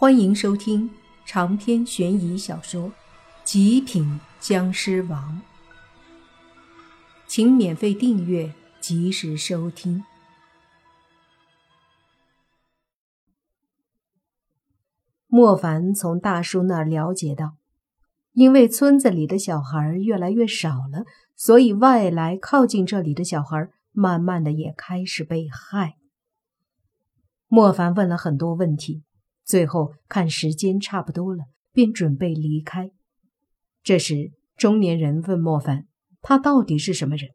欢迎收听长篇悬疑小说《极品僵尸王》，请免费订阅，及时收听。莫凡从大叔那儿了解到，因为村子里的小孩越来越少了，所以外来靠近这里的小孩，慢慢的也开始被害。莫凡问了很多问题。最后看时间差不多了，便准备离开。这时，中年人问莫凡：“他到底是什么人？”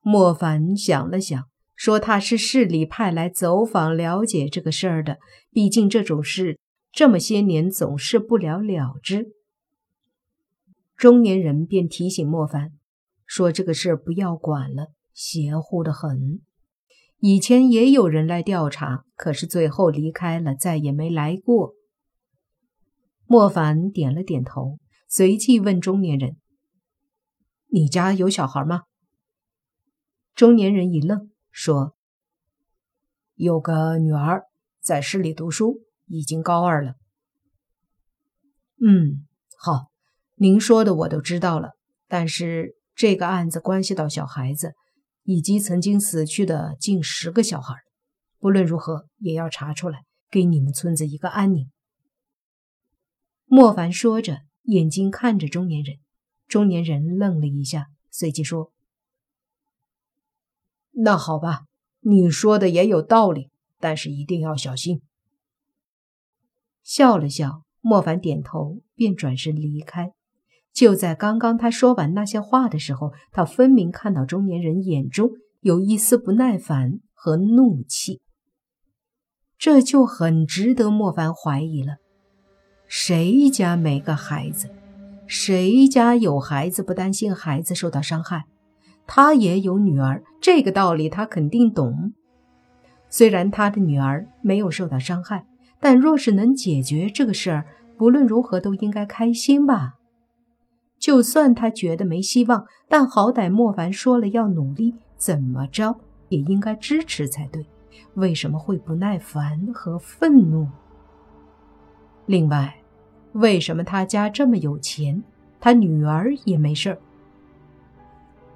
莫凡想了想，说：“他是市里派来走访了解这个事儿的。毕竟这种事这么些年总是不了了之。”中年人便提醒莫凡说：“这个事儿不要管了，邪乎的很。”以前也有人来调查，可是最后离开了，再也没来过。莫凡点了点头，随即问中年人：“你家有小孩吗？”中年人一愣，说：“有个女儿在市里读书，已经高二了。”“嗯，好，您说的我都知道了。但是这个案子关系到小孩子。”以及曾经死去的近十个小孩，不论如何也要查出来，给你们村子一个安宁。莫凡说着，眼睛看着中年人。中年人愣了一下，随即说：“那好吧，你说的也有道理，但是一定要小心。”笑了笑，莫凡点头，便转身离开。就在刚刚，他说完那些话的时候，他分明看到中年人眼中有一丝不耐烦和怒气。这就很值得莫凡怀疑了：谁家没个孩子？谁家有孩子不担心孩子受到伤害？他也有女儿，这个道理他肯定懂。虽然他的女儿没有受到伤害，但若是能解决这个事儿，不论如何都应该开心吧。就算他觉得没希望，但好歹莫凡说了要努力，怎么着也应该支持才对。为什么会不耐烦和愤怒？另外，为什么他家这么有钱，他女儿也没事儿？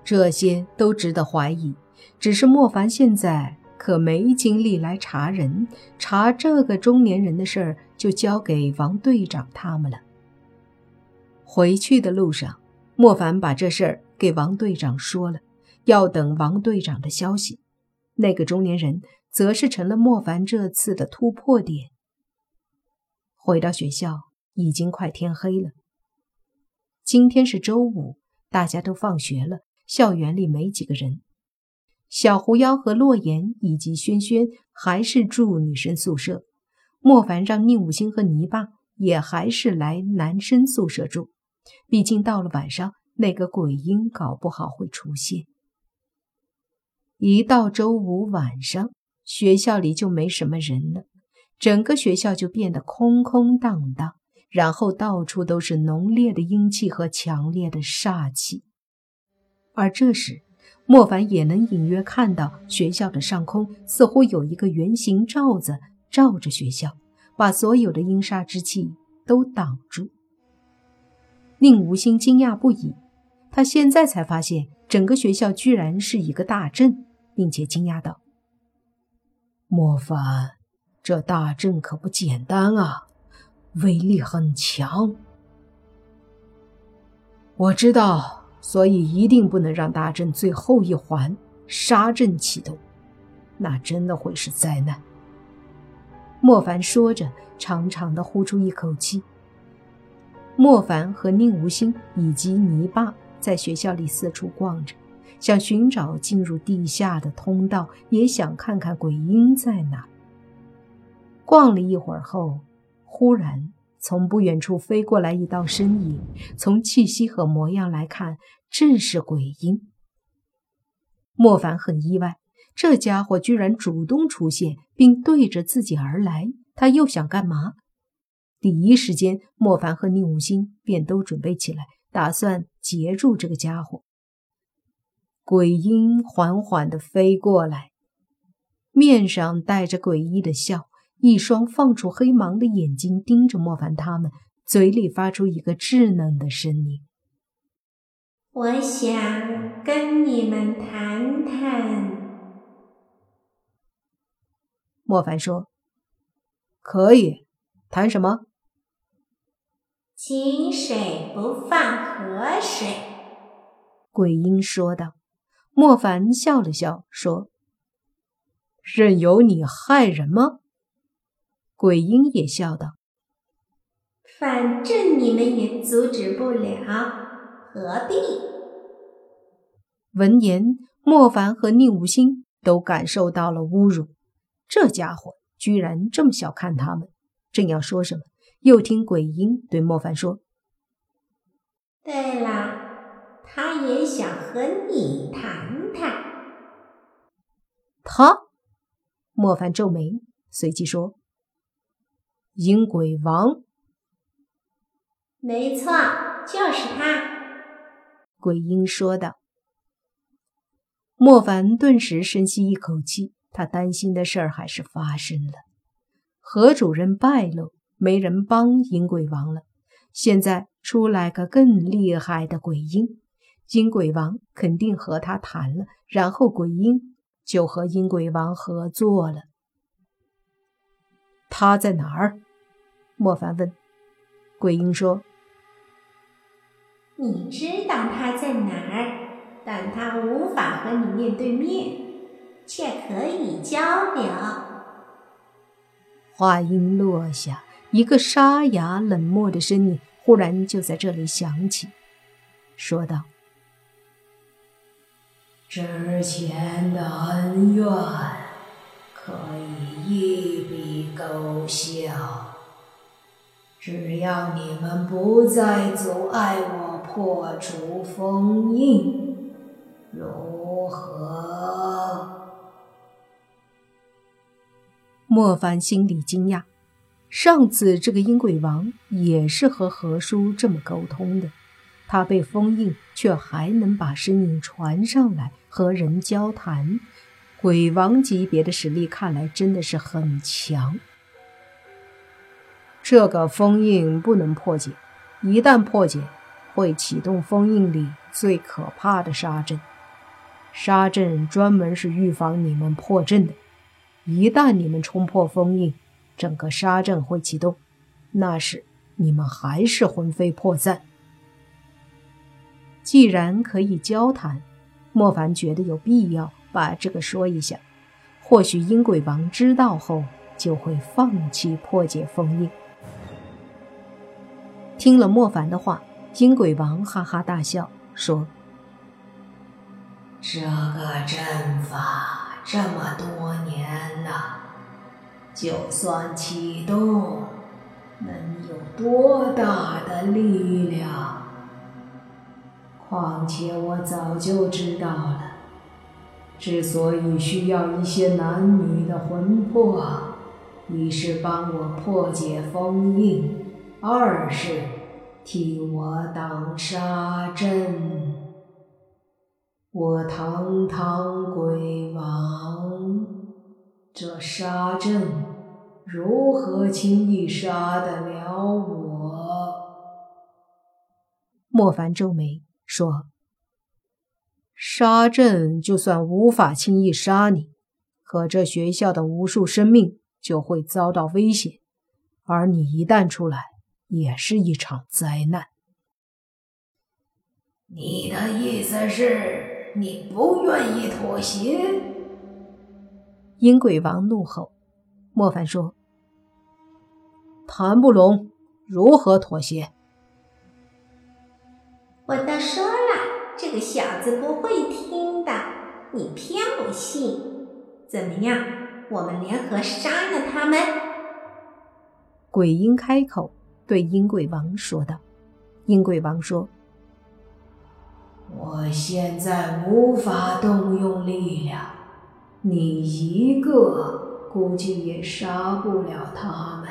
这些都值得怀疑。只是莫凡现在可没精力来查人，查这个中年人的事儿，就交给王队长他们了。回去的路上，莫凡把这事儿给王队长说了，要等王队长的消息。那个中年人则是成了莫凡这次的突破点。回到学校，已经快天黑了。今天是周五，大家都放学了，校园里没几个人。小狐妖和洛言以及轩轩还是住女生宿舍，莫凡让宁武星和泥巴也还是来男生宿舍住。毕竟到了晚上，那个鬼婴搞不好会出现。一到周五晚上，学校里就没什么人了，整个学校就变得空空荡荡，然后到处都是浓烈的阴气和强烈的煞气。而这时，莫凡也能隐约看到学校的上空似乎有一个圆形罩子罩着学校，把所有的阴煞之气都挡住。令吴心惊讶不已，他现在才发现整个学校居然是一个大阵，并且惊讶道：“莫凡，这大阵可不简单啊，威力很强。我知道，所以一定不能让大阵最后一环杀阵启动，那真的会是灾难。”莫凡说着，长长的呼出一口气。莫凡和宁无心以及泥巴在学校里四处逛着，想寻找进入地下的通道，也想看看鬼婴在哪。逛了一会儿后，忽然从不远处飞过来一道身影，从气息和模样来看，正是鬼婴。莫凡很意外，这家伙居然主动出现，并对着自己而来，他又想干嘛？第一时间，莫凡和宁武星便都准备起来，打算截住这个家伙。鬼婴缓缓地飞过来，面上带着诡异的笑，一双放出黑芒的眼睛盯着莫凡他们，嘴里发出一个稚嫩的声音：“我想跟你们谈谈。”莫凡说：“可以，谈什么？”“井水不犯河水。”鬼婴说道。莫凡笑了笑说。任由你害人吗？鬼婴也笑道：“反正你们也阻止不了，何必？”闻言，莫凡和宁无心都感受到了侮辱。这家伙居然这么小看他们！正要说什么，又听鬼婴对莫凡说：“对了，他也想和你谈谈。”他。莫凡皱眉，随即说：“阴鬼王，没错，就是他。”鬼婴说道。莫凡顿时深吸一口气，他担心的事儿还是发生了。何主任败露，没人帮阴鬼王了。现在出来个更厉害的鬼婴，阴鬼王肯定和他谈了，然后鬼婴。就和阴鬼王合作了。他在哪儿？莫凡问。鬼婴说：“你知道他在哪儿，但他无法和你面对面，却可以交流。”话音落下，一个沙哑冷漠的声音忽然就在这里响起，说道。之前的恩怨可以一笔勾销，只要你们不再阻碍我破除封印，如何？莫凡心里惊讶，上次这个阴鬼王也是和何叔这么沟通的。他被封印，却还能把声音传上来和人交谈，鬼王级别的实力看来真的是很强。这个封印不能破解，一旦破解，会启动封印里最可怕的杀阵。杀阵专门是预防你们破阵的，一旦你们冲破封印，整个杀阵会启动，那时你们还是魂飞魄散。既然可以交谈，莫凡觉得有必要把这个说一下。或许阴鬼王知道后就会放弃破解封印。听了莫凡的话，阴鬼王哈哈大笑说：“这个阵法这么多年了，就算启动，能有多大的力量？”况且我早就知道了，之所以需要一些男女的魂魄，一是帮我破解封印，二是替我挡杀阵。我堂堂鬼王，这杀阵如何轻易杀得了我？莫凡皱眉。说：“杀阵就算无法轻易杀你，可这学校的无数生命就会遭到危险，而你一旦出来，也是一场灾难。”你的意思是你不愿意妥协？阴鬼王怒吼。莫凡说：“谈不拢，如何妥协？”我都说了，这个小子不会听的。你偏不信，怎么样？我们联合杀了他们。鬼婴开口对阴贵王说道。阴贵王说：“我现在无法动用力量，你一个估计也杀不了他们。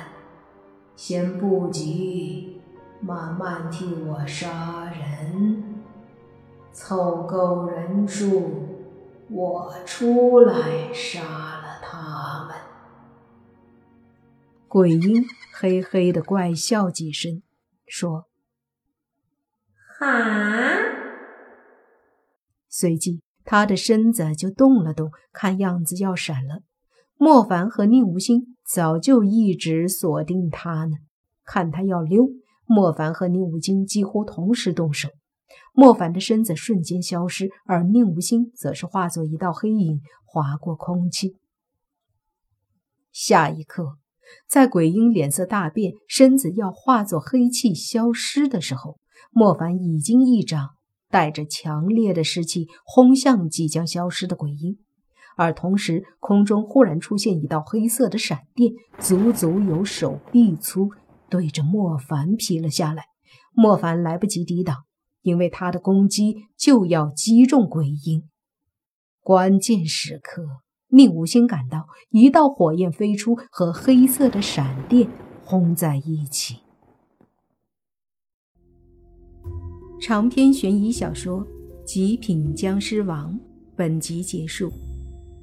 先不急。”慢慢替我杀人，凑够人数，我出来杀了他们。鬼婴嘿嘿的怪笑几声，说：“哈！”随即他的身子就动了动，看样子要闪了。莫凡和宁无心早就一直锁定他呢，看他要溜，莫凡和宁无心几乎同时动手。莫凡的身子瞬间消失，而宁无心则是化作一道黑影划过空气。下一刻，在鬼婴脸色大变、身子要化作黑气消失的时候，莫凡已经一掌带着强烈的湿气轰向即将消失的鬼婴，而同时空中忽然出现一道黑色的闪电，足足有手臂粗，对着莫凡劈了下来。莫凡来不及抵挡。因为他的攻击就要击中鬼婴，关键时刻，宁无心感到一道火焰飞出，和黑色的闪电轰在一起。长篇悬疑小说《极品僵尸王》本集结束，